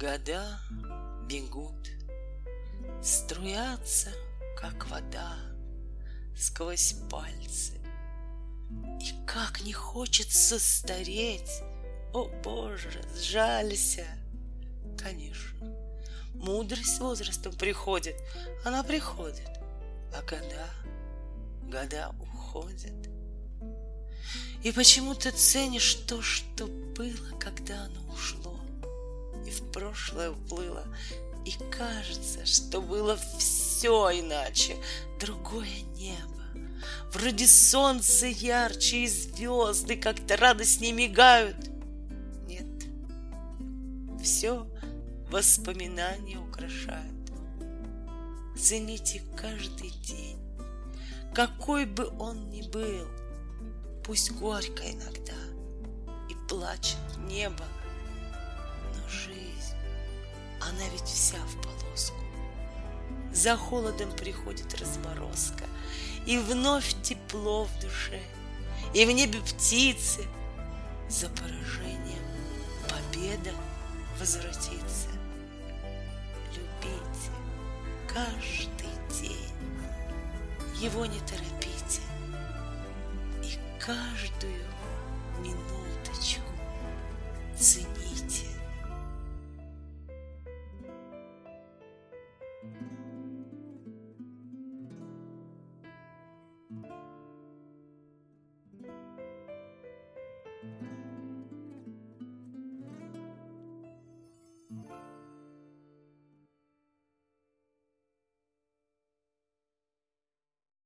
Года бегут, струятся, как вода, сквозь пальцы. И как не хочется стареть, о Боже, сжалься. Конечно, мудрость с возрастом приходит, она приходит, а года, года уходят. И почему ты ценишь то, что было, когда оно ушло, и в прошлое уплыло, и кажется, что было все иначе, другое небо. Вроде солнце ярче и звезды как-то радостнее мигают. Нет, все воспоминания украшают. Цените каждый день, какой бы он ни был, пусть горько иногда и плачет небо, жизнь, она ведь вся в полоску. За холодом приходит разморозка, и вновь тепло в душе, и в небе птицы. За поражением победа возвратится. Любите каждый день, его не торопите, и каждую